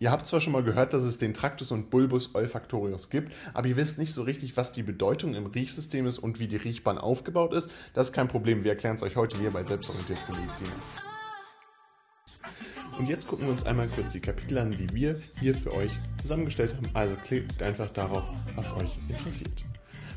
Ihr habt zwar schon mal gehört, dass es den Tractus und Bulbus olfactorius gibt, aber ihr wisst nicht so richtig, was die Bedeutung im Riechsystem ist und wie die Riechbahn aufgebaut ist. Das ist kein Problem, wir erklären es euch heute hier bei Selbstorientierten Medizin. Und jetzt gucken wir uns einmal kurz die Kapitel an, die wir hier für euch zusammengestellt haben. Also klickt einfach darauf, was euch interessiert.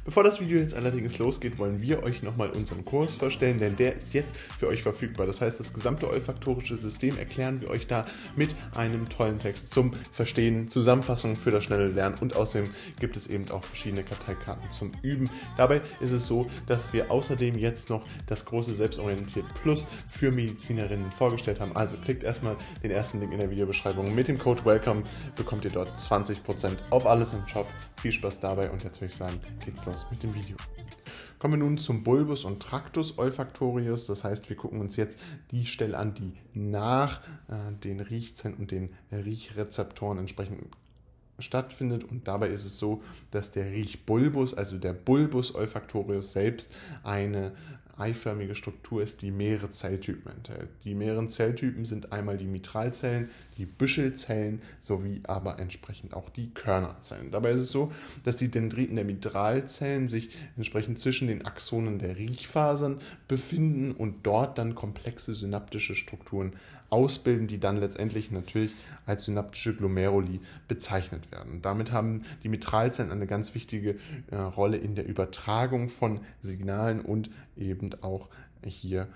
Bevor das Video jetzt allerdings losgeht, wollen wir euch nochmal unseren Kurs vorstellen, denn der ist jetzt für euch verfügbar. Das heißt, das gesamte olfaktorische System erklären wir euch da mit einem tollen Text zum Verstehen, Zusammenfassung für das schnelle Lernen und außerdem gibt es eben auch verschiedene Karteikarten zum Üben. Dabei ist es so, dass wir außerdem jetzt noch das große Selbstorientiert Plus für Medizinerinnen vorgestellt haben. Also klickt erstmal den ersten Link in der Videobeschreibung. Mit dem Code WELCOME bekommt ihr dort 20% auf alles im Shop. Viel Spaß dabei und jetzt würde ich sagen, geht's los los mit dem Video. Kommen wir nun zum Bulbus und Tractus olfactorius. Das heißt, wir gucken uns jetzt die Stelle an, die nach äh, den Riechzellen und den Riechrezeptoren entsprechend stattfindet. Und dabei ist es so, dass der Riechbulbus, also der Bulbus olfactorius selbst, eine eiförmige Struktur ist, die mehrere Zelltypen enthält. Die mehreren Zelltypen sind einmal die Mitralzellen, die Büschelzellen sowie aber entsprechend auch die Körnerzellen. Dabei ist es so, dass die Dendriten der Mitralzellen sich entsprechend zwischen den Axonen der Riechfasern befinden und dort dann komplexe synaptische Strukturen ausbilden, die dann letztendlich natürlich als synaptische Glomeruli bezeichnet werden. Damit haben die Mitralzellen eine ganz wichtige äh, Rolle in der Übertragung von Signalen und eben auch hier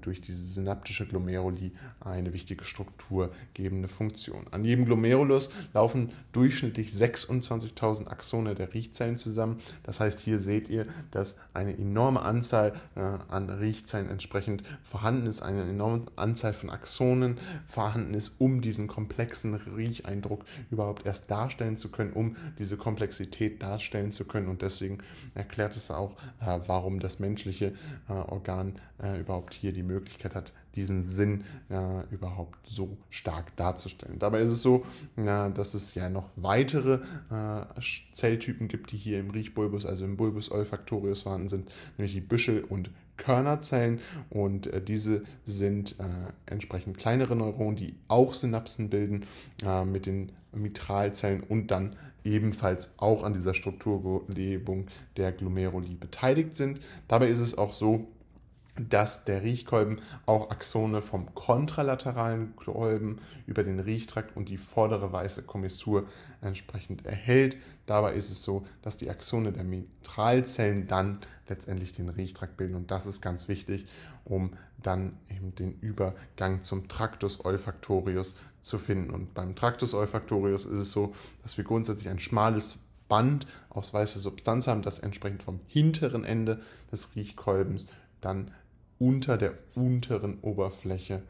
durch diese synaptische Glomeruli eine wichtige strukturgebende Funktion. An jedem Glomerulus laufen durchschnittlich 26.000 Axone der Riechzellen zusammen. Das heißt, hier seht ihr, dass eine enorme Anzahl äh, an Riechzellen entsprechend vorhanden ist, eine enorme Anzahl von Axonen vorhanden ist, um diesen komplexen Riecheindruck überhaupt erst darstellen zu können, um diese Komplexität darstellen zu können. Und deswegen erklärt es auch, äh, warum das menschliche Organ überhaupt hier die Möglichkeit hat, diesen Sinn äh, überhaupt so stark darzustellen. Dabei ist es so, äh, dass es ja noch weitere äh, Zelltypen gibt, die hier im Riechbulbus, also im Bulbus olfactorius vorhanden sind, nämlich die Büschel- und Körnerzellen und äh, diese sind äh, entsprechend kleinere Neuronen, die auch Synapsen bilden äh, mit den Mitralzellen und dann ebenfalls auch an dieser Strukturlebung der Glomeruli beteiligt sind. Dabei ist es auch so, dass der Riechkolben auch Axone vom kontralateralen Kolben über den Riechtrakt und die vordere weiße Kommissur entsprechend erhält. Dabei ist es so, dass die Axone der Mitralzellen dann letztendlich den Riechtrakt bilden und das ist ganz wichtig, um dann eben den Übergang zum Tractus olfactorius zu finden. Und beim Tractus olfactorius ist es so, dass wir grundsätzlich ein schmales Band aus weißer Substanz haben, das entsprechend vom hinteren Ende des Riechkolbens dann unter der unteren Oberfläche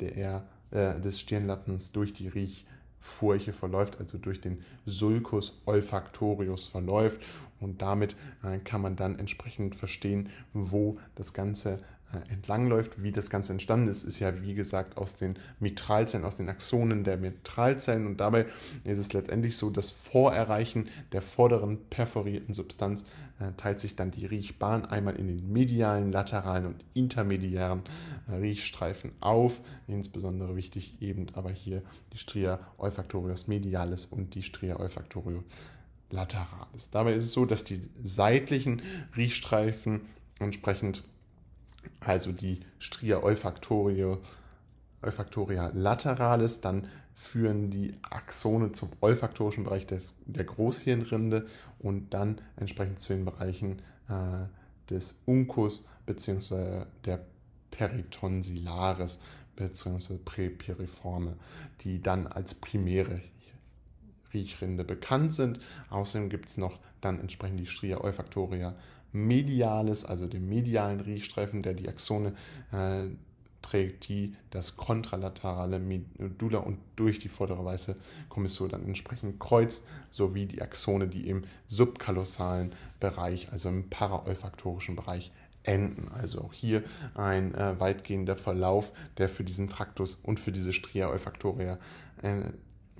der, äh, des Stirnlappens durch die Riechfurche verläuft, also durch den Sulcus olfactorius verläuft. Und damit äh, kann man dann entsprechend verstehen, wo das Ganze entlangläuft. Wie das Ganze entstanden ist, ist ja wie gesagt aus den Mitralzellen, aus den Axonen der Mitralzellen. Und dabei ist es letztendlich so, dass vor Erreichen der vorderen perforierten Substanz äh, teilt sich dann die Riechbahn einmal in den medialen, lateralen und intermediären äh, Riechstreifen auf. Insbesondere wichtig eben aber hier die Stria olfactorius medialis und die Stria olfactorius lateralis. Dabei ist es so, dass die seitlichen Riechstreifen entsprechend also die Stria olfactoria, olfactoria lateralis, dann führen die Axone zum olfaktorischen Bereich des, der Großhirnrinde und dann entsprechend zu den Bereichen äh, des Uncus bzw. der Peritonsilaris bzw. Präpiriforme, die dann als primäre Riechrinde bekannt sind. Außerdem gibt es noch dann entsprechend die Stria olfactoria medialis, also dem medialen Riechstreifen, der die Axone äh, trägt, die das kontralaterale Medulla und durch die vordere weiße Kommissur dann entsprechend kreuzt, sowie die Axone, die im subkalosalen Bereich, also im paraolfaktorischen Bereich enden. Also auch hier ein äh, weitgehender Verlauf, der für diesen Traktus und für diese Stria olfactoria äh,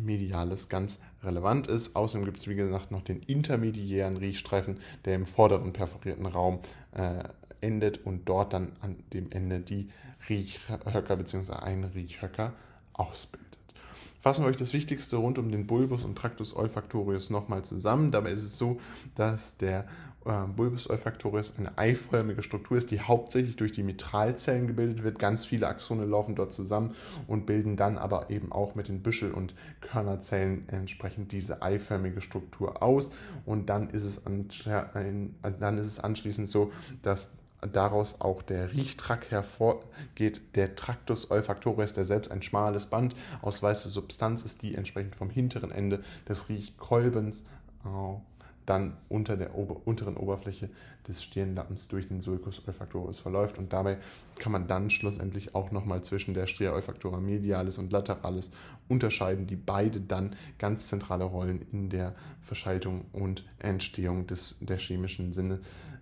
mediales ganz relevant ist. Außerdem gibt es, wie gesagt, noch den intermediären Riechstreifen, der im vorderen perforierten Raum äh, endet und dort dann an dem Ende die Riechhöcker bzw. einen Riechhöcker ausbildet. fassen wir euch das Wichtigste rund um den Bulbus und Tractus olfactorius nochmal zusammen. Dabei ist es so, dass der äh, Bulbus olfactorius eine eiförmige Struktur ist, die hauptsächlich durch die Mitralzellen gebildet wird. Ganz viele Axone laufen dort zusammen und bilden dann aber eben auch mit den Büschel- und Körnerzellen entsprechend diese eiförmige Struktur aus. Und dann ist es, dann ist es anschließend so, dass daraus auch der Riechtrakt hervorgeht. Der Tractus olfactorius, der selbst ein schmales Band aus weißer Substanz ist, die entsprechend vom hinteren Ende des Riechkolbens äh, dann unter der Ober unteren Oberfläche des Stirnlappens durch den Sulcus olfactorius verläuft und dabei kann man dann schlussendlich auch nochmal zwischen der Stria olfactora medialis und lateralis unterscheiden, die beide dann ganz zentrale Rollen in der Verschaltung und Entstehung des, der chemischen Sinne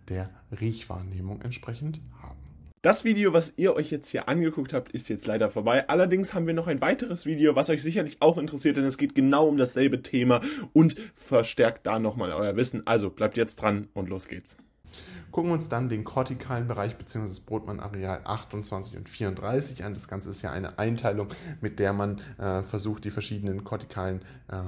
der Riechwahrnehmung entsprechend haben. Das Video, was ihr euch jetzt hier angeguckt habt, ist jetzt leider vorbei. Allerdings haben wir noch ein weiteres Video, was euch sicherlich auch interessiert, denn es geht genau um dasselbe Thema und verstärkt da nochmal euer Wissen. Also bleibt jetzt dran und los geht's. Gucken wir uns dann den kortikalen Bereich bzw. das Brotmann-Areal 28 und 34 an. Das Ganze ist ja eine Einteilung, mit der man äh, versucht, die verschiedenen kortikalen äh,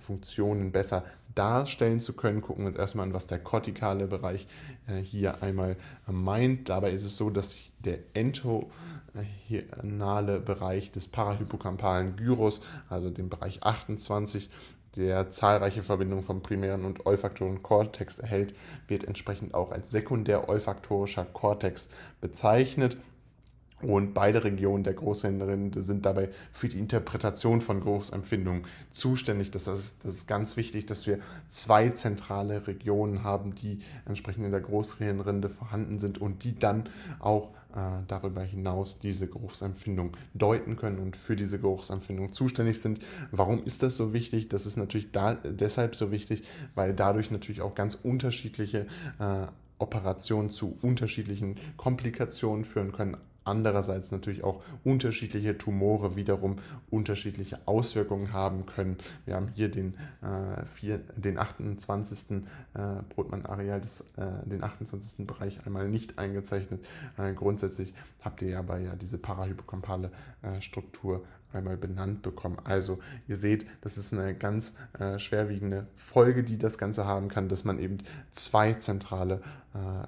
Funktionen besser darstellen zu können. Gucken wir uns erstmal an, was der kortikale Bereich äh, hier einmal meint. Dabei ist es so, dass der entorhinale Bereich des parahypokampalen Gyrus, also dem Bereich 28, der zahlreiche Verbindungen vom primären und olfaktorischen Kortex erhält, wird entsprechend auch als sekundär olfaktorischer Kortex bezeichnet. Und beide Regionen der Großhirnrinde sind dabei für die Interpretation von Geruchsempfindungen zuständig. Das ist, das ist ganz wichtig, dass wir zwei zentrale Regionen haben, die entsprechend in der Großhirnrinde vorhanden sind und die dann auch äh, darüber hinaus diese Geruchsempfindung deuten können und für diese Geruchsempfindung zuständig sind. Warum ist das so wichtig? Das ist natürlich da, deshalb so wichtig, weil dadurch natürlich auch ganz unterschiedliche äh, Operationen zu unterschiedlichen Komplikationen führen können andererseits natürlich auch unterschiedliche Tumore wiederum unterschiedliche Auswirkungen haben können. Wir haben hier den, äh, vier, den 28. Äh, Brotmann-Areal, äh, den 28. Bereich einmal nicht eingezeichnet. Äh, grundsätzlich habt ihr ja bei ja diese parahypokampale äh, Struktur einmal benannt bekommen. Also ihr seht, das ist eine ganz äh, schwerwiegende Folge, die das Ganze haben kann, dass man eben zwei zentrale äh,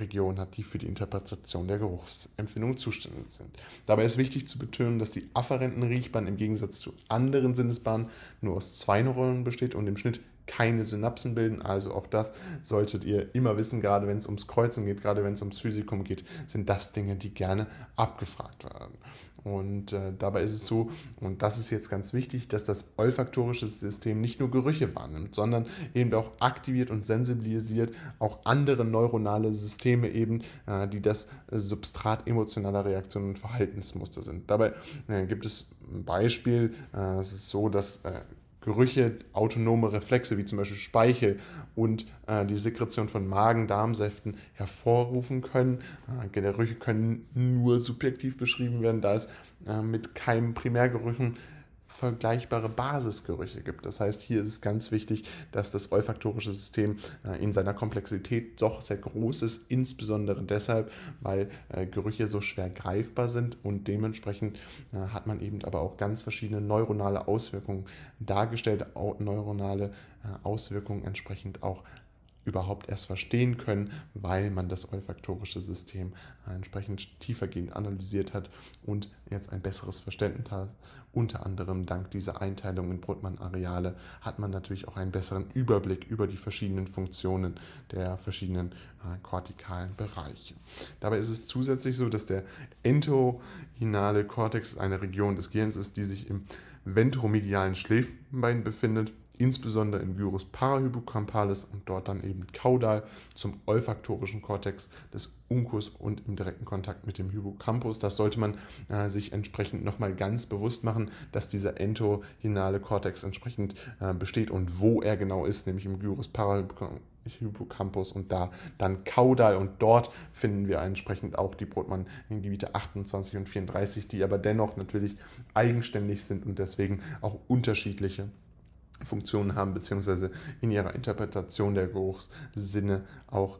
Region hat, die für die Interpretation der Geruchsempfindung zuständig sind. Dabei ist wichtig zu betonen, dass die afferenten Riechbahn im Gegensatz zu anderen Sinnesbahnen nur aus zwei Neuronen besteht und im Schnitt keine Synapsen bilden. Also auch das solltet ihr immer wissen, gerade wenn es ums Kreuzen geht, gerade wenn es ums Physikum geht, sind das Dinge, die gerne abgefragt werden. Und äh, dabei ist es so, und das ist jetzt ganz wichtig, dass das olfaktorische System nicht nur Gerüche wahrnimmt, sondern eben auch aktiviert und sensibilisiert auch andere neuronale Systeme eben, äh, die das Substrat emotionaler Reaktionen und Verhaltensmuster sind. Dabei äh, gibt es ein Beispiel, äh, es ist so, dass äh, Gerüche autonome Reflexe wie zum Beispiel Speichel und äh, die Sekretion von Magen-Darmsäften hervorrufen können. Äh, Gerüche können nur subjektiv beschrieben werden, da es äh, mit keinem Primärgerüchen vergleichbare Basisgerüche gibt. Das heißt, hier ist es ganz wichtig, dass das olfaktorische System äh, in seiner Komplexität doch sehr groß ist, insbesondere deshalb, weil äh, Gerüche so schwer greifbar sind und dementsprechend äh, hat man eben aber auch ganz verschiedene neuronale Auswirkungen dargestellt, neuronale Auswirkungen entsprechend auch überhaupt erst verstehen können, weil man das olfaktorische System entsprechend tiefergehend analysiert hat und jetzt ein besseres Verständnis hat. Unter anderem dank dieser Einteilung in Brotmann-Areale hat man natürlich auch einen besseren Überblick über die verschiedenen Funktionen der verschiedenen äh, kortikalen Bereiche. Dabei ist es zusätzlich so, dass der entohinale Kortex eine Region des Gehirns ist, die sich im ventromedialen Schläfenbein befindet insbesondere im Gyrus parahypocampalis und dort dann eben kaudal zum olfaktorischen Kortex des Uncus und im direkten Kontakt mit dem Hippocampus. Das sollte man äh, sich entsprechend nochmal ganz bewusst machen, dass dieser entohinale Kortex entsprechend äh, besteht und wo er genau ist, nämlich im Gyrus parahypocampus und da dann kaudal und dort finden wir entsprechend auch die Brotmann-Gebiete 28 und 34, die aber dennoch natürlich eigenständig sind und deswegen auch unterschiedliche Funktionen haben, beziehungsweise in ihrer Interpretation der Geruchssinne auch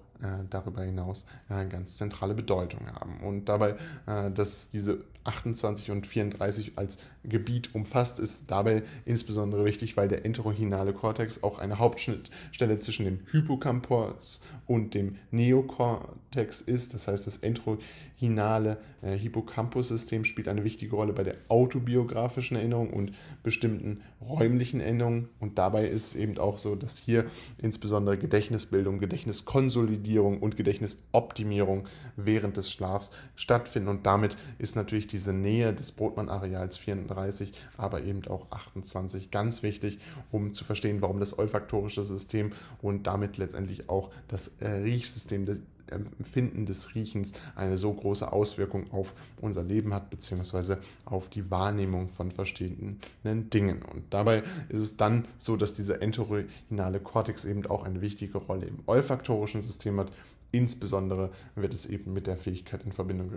darüber hinaus äh, ganz zentrale Bedeutung haben. Und dabei, äh, dass diese 28 und 34 als Gebiet umfasst, ist dabei insbesondere wichtig, weil der entorhinale Kortex auch eine Hauptschnittstelle zwischen dem Hippocampus und dem Neokortex ist. Das heißt, das entorhinale äh, Hippocampus-System spielt eine wichtige Rolle bei der autobiografischen Erinnerung und bestimmten räumlichen Erinnerungen. Und dabei ist es eben auch so, dass hier insbesondere Gedächtnisbildung, Gedächtniskonsolidierung und Gedächtnisoptimierung während des Schlafs stattfinden. Und damit ist natürlich diese Nähe des Brotmann-Areals 34, aber eben auch 28 ganz wichtig, um zu verstehen, warum das olfaktorische System und damit letztendlich auch das äh, Riechsystem des Empfinden des Riechens eine so große Auswirkung auf unser Leben hat, beziehungsweise auf die Wahrnehmung von verschiedenen Dingen. Und dabei ist es dann so, dass dieser entorhinale Kortex eben auch eine wichtige Rolle im olfaktorischen System hat. Insbesondere wird es eben mit der Fähigkeit in Verbindung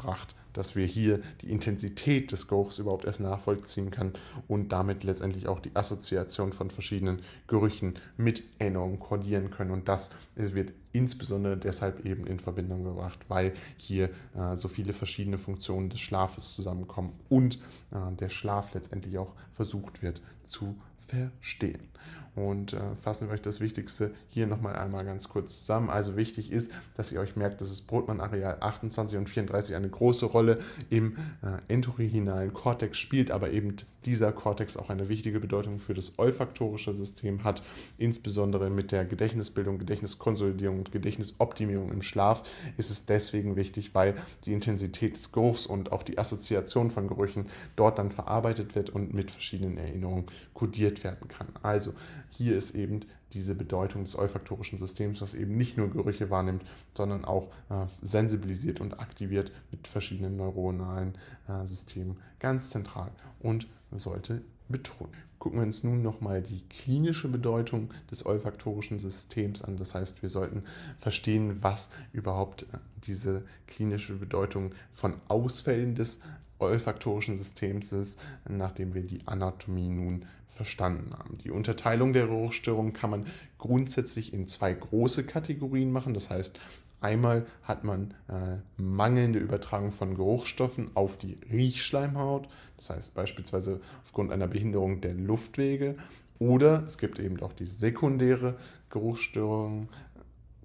gebracht, dass wir hier die Intensität des Geruchs überhaupt erst nachvollziehen können und damit letztendlich auch die Assoziation von verschiedenen Gerüchen mit Erinnerungen kodieren können. Und das wird insbesondere deshalb eben in Verbindung gebracht, weil hier äh, so viele verschiedene Funktionen des Schlafes zusammenkommen und äh, der Schlaf letztendlich auch versucht wird zu verstehen. Und äh, fassen wir euch das Wichtigste hier nochmal einmal ganz kurz zusammen. Also wichtig ist, dass ihr euch merkt, dass das Brotmann-Areal 28 und 34 eine große Rolle im äh, entorhinalen Kortex spielt, aber eben dieser Kortex auch eine wichtige Bedeutung für das olfaktorische System hat, insbesondere mit der Gedächtnisbildung, Gedächtniskonsolidierung und Gedächtnisoptimierung im Schlaf ist es deswegen wichtig, weil die Intensität des Geruchs und auch die Assoziation von Gerüchen dort dann verarbeitet wird und mit verschiedenen Erinnerungen kodiert werden kann. Also hier ist eben diese Bedeutung des olfaktorischen Systems, das eben nicht nur Gerüche wahrnimmt, sondern auch äh, sensibilisiert und aktiviert mit verschiedenen neuronalen äh, Systemen ganz zentral und sollte betonen. Gucken wir uns nun nochmal die klinische Bedeutung des olfaktorischen Systems an. Das heißt, wir sollten verstehen, was überhaupt äh, diese klinische Bedeutung von Ausfällen des olfaktorischen Systems ist, nachdem wir die Anatomie nun verstanden haben. Die Unterteilung der Geruchsstörung kann man grundsätzlich in zwei große Kategorien machen. Das heißt, einmal hat man äh, mangelnde Übertragung von Geruchsstoffen auf die Riechschleimhaut, das heißt beispielsweise aufgrund einer Behinderung der Luftwege. Oder es gibt eben auch die sekundäre Geruchsstörung,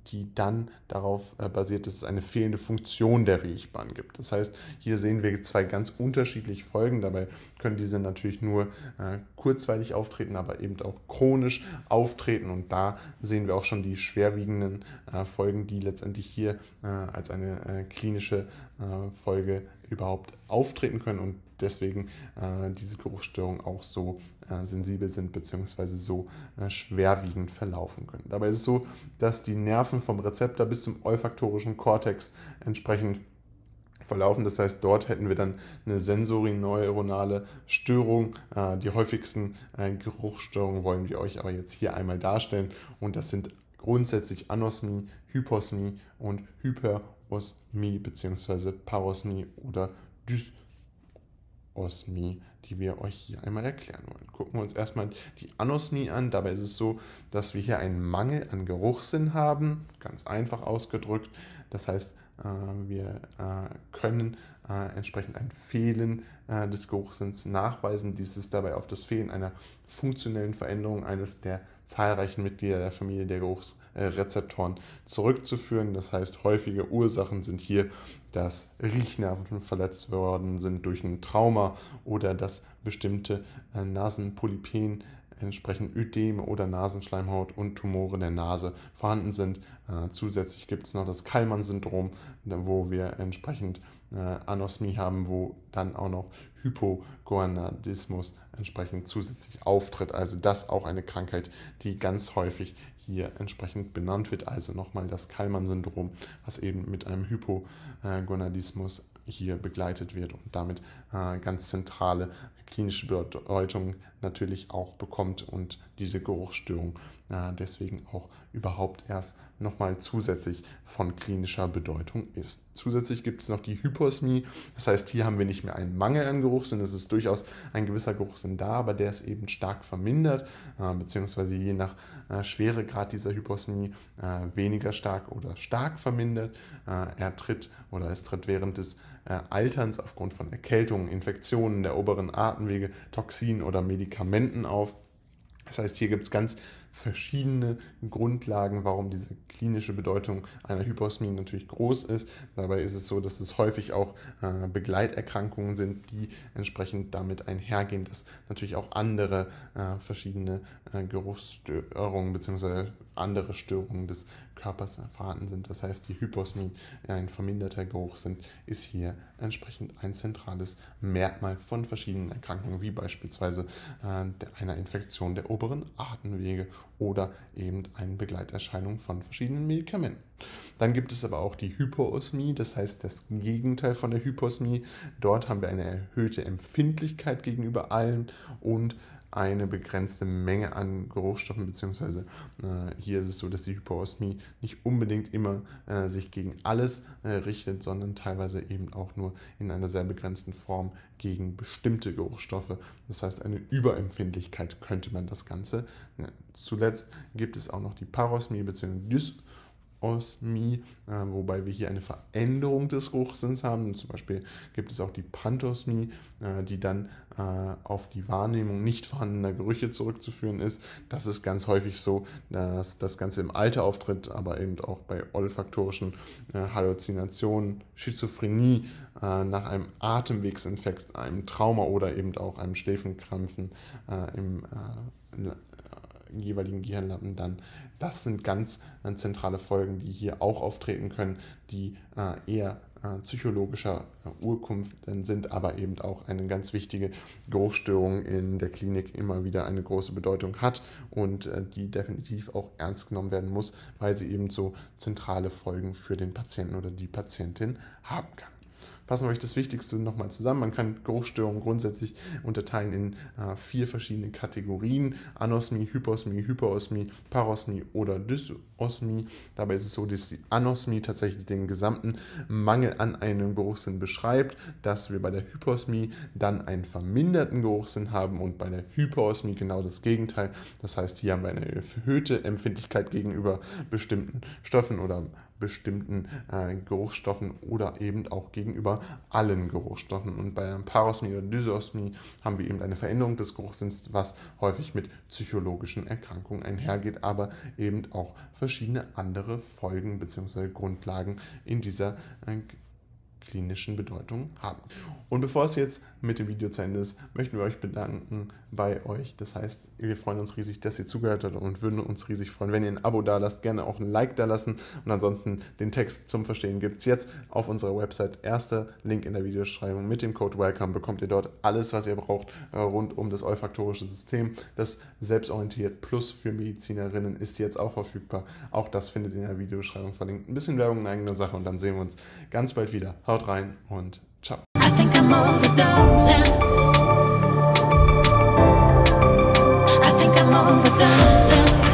die dann darauf äh, basiert, dass es eine fehlende Funktion der Riechbahn gibt. Das heißt, hier sehen wir zwei ganz unterschiedliche Folgen. Dabei können diese natürlich nur äh, kurzweilig auftreten, aber eben auch chronisch auftreten. Und da sehen wir auch schon die schwerwiegenden äh, Folgen, die letztendlich hier äh, als eine äh, klinische äh, Folge überhaupt auftreten können und deswegen äh, diese Geruchsstörungen auch so äh, sensibel sind bzw. so äh, schwerwiegend verlaufen können. Dabei ist es so, dass die Nerven vom Rezeptor bis zum olfaktorischen Kortex entsprechend verlaufen. Das heißt, dort hätten wir dann eine sensorineuronale Störung. Äh, die häufigsten äh, Geruchsstörungen wollen wir euch aber jetzt hier einmal darstellen und das sind grundsätzlich Anosmie, Hyposmie und Hyperosmie bzw. Parosmie oder Dysosmie, die wir euch hier einmal erklären wollen. Gucken wir uns erstmal die Anosmie an. Dabei ist es so, dass wir hier einen Mangel an Geruchssinn haben, ganz einfach ausgedrückt. Das heißt, äh, wir äh, können äh, entsprechend ein Fehlen des Geruchssinns nachweisen. Dies ist dabei auf das Fehlen einer funktionellen Veränderung eines der zahlreichen Mitglieder der Familie der Geruchsrezeptoren zurückzuführen. Das heißt, häufige Ursachen sind hier, dass Riechnerven verletzt worden sind durch ein Trauma oder dass bestimmte Nasenpolypen entsprechend Ödeme oder Nasenschleimhaut und Tumore der Nase vorhanden sind. Äh, zusätzlich gibt es noch das Kallmann-Syndrom, wo wir entsprechend äh, Anosmie haben, wo dann auch noch Hypogonadismus entsprechend zusätzlich auftritt. Also das auch eine Krankheit, die ganz häufig hier entsprechend benannt wird. Also nochmal das Kallmann-Syndrom, was eben mit einem Hypogonadismus hier begleitet wird und damit ganz zentrale klinische Bedeutung natürlich auch bekommt und diese Geruchsstörung äh, deswegen auch überhaupt erst nochmal zusätzlich von klinischer Bedeutung ist. Zusätzlich gibt es noch die Hyposmie, das heißt, hier haben wir nicht mehr einen Mangel an Geruchssinn, es ist durchaus ein gewisser Geruchssinn da, aber der ist eben stark vermindert, äh, beziehungsweise je nach äh, Schweregrad dieser Hyposmie äh, weniger stark oder stark vermindert. Äh, er tritt oder es tritt während des äh, Alterns aufgrund von Erkältungen, Infektionen der oberen Atemwege, Toxinen oder Medikamenten auf. Das heißt, hier gibt es ganz verschiedene Grundlagen, warum diese klinische Bedeutung einer Hyposmie natürlich groß ist. Dabei ist es so, dass es häufig auch äh, Begleiterkrankungen sind, die entsprechend damit einhergehen, dass natürlich auch andere äh, verschiedene äh, Geruchsstörungen bzw. andere Störungen des Körpers vorhanden sind. Das heißt, die Hyposmie, ein verminderter Geruchssinn, ist hier entsprechend ein zentrales Merkmal von verschiedenen Erkrankungen, wie beispielsweise einer Infektion der oberen Atemwege oder eben eine Begleiterscheinung von verschiedenen Medikamenten. Dann gibt es aber auch die Hypoosmie, das heißt das Gegenteil von der Hyposmie. Dort haben wir eine erhöhte Empfindlichkeit gegenüber allen und eine begrenzte Menge an Geruchsstoffen, beziehungsweise äh, hier ist es so, dass die Hypoosmie nicht unbedingt immer äh, sich gegen alles äh, richtet, sondern teilweise eben auch nur in einer sehr begrenzten Form gegen bestimmte Geruchsstoffe. Das heißt, eine Überempfindlichkeit könnte man das Ganze. Nennen. Zuletzt gibt es auch noch die Parosmie bzw. Osmie, äh, wobei wir hier eine Veränderung des Geruchssinns haben. Zum Beispiel gibt es auch die Pantosmie, äh, die dann äh, auf die Wahrnehmung nicht vorhandener Gerüche zurückzuführen ist. Das ist ganz häufig so, dass das Ganze im Alter auftritt, aber eben auch bei olfaktorischen äh, Halluzinationen, Schizophrenie äh, nach einem Atemwegsinfekt, einem Trauma oder eben auch einem Schläfenkrampfen äh, im jeweiligen Gehirnlappen dann. Das sind ganz äh, zentrale Folgen, die hier auch auftreten können, die äh, eher äh, psychologischer Urkunft sind, aber eben auch eine ganz wichtige Geruchsstörung in der Klinik immer wieder eine große Bedeutung hat und die definitiv auch ernst genommen werden muss, weil sie eben so zentrale Folgen für den Patienten oder die Patientin haben kann fassen wir euch das Wichtigste nochmal zusammen. Man kann Geruchsstörungen grundsätzlich unterteilen in äh, vier verschiedene Kategorien. Anosmie, Hyposmie, Hyperosmie, Parosmie oder Dysosmie. Dabei ist es so, dass die Anosmie tatsächlich den gesamten Mangel an einem Geruchssinn beschreibt, dass wir bei der Hyposmie dann einen verminderten Geruchssinn haben und bei der Hyperosmie genau das Gegenteil. Das heißt, hier haben wir eine erhöhte Empfindlichkeit gegenüber bestimmten Stoffen oder bestimmten äh, Geruchsstoffen oder eben auch gegenüber allen Geruchsstoffen. Und bei Parosmie oder Dysosmie haben wir eben eine Veränderung des Geruchssinns, was häufig mit psychologischen Erkrankungen einhergeht, aber eben auch verschiedene andere Folgen bzw. Grundlagen in dieser äh, klinischen Bedeutung haben. Und bevor es jetzt mit dem Video zu Ende ist, möchten wir euch bedanken bei euch. Das heißt, wir freuen uns riesig, dass ihr zugehört habt und würden uns riesig freuen, wenn ihr ein Abo da lasst, gerne auch ein Like da lassen und ansonsten den Text zum Verstehen gibt es jetzt auf unserer Website. Erster Link in der Videobeschreibung mit dem Code WELCOME bekommt ihr dort alles, was ihr braucht äh, rund um das olfaktorische System. Das Selbstorientiert Plus für Medizinerinnen ist jetzt auch verfügbar. Auch das findet ihr in der Videobeschreibung verlinkt. Ein bisschen Werbung in eigener Sache und dann sehen wir uns ganz bald wieder. Haut rein und ciao. overdosing.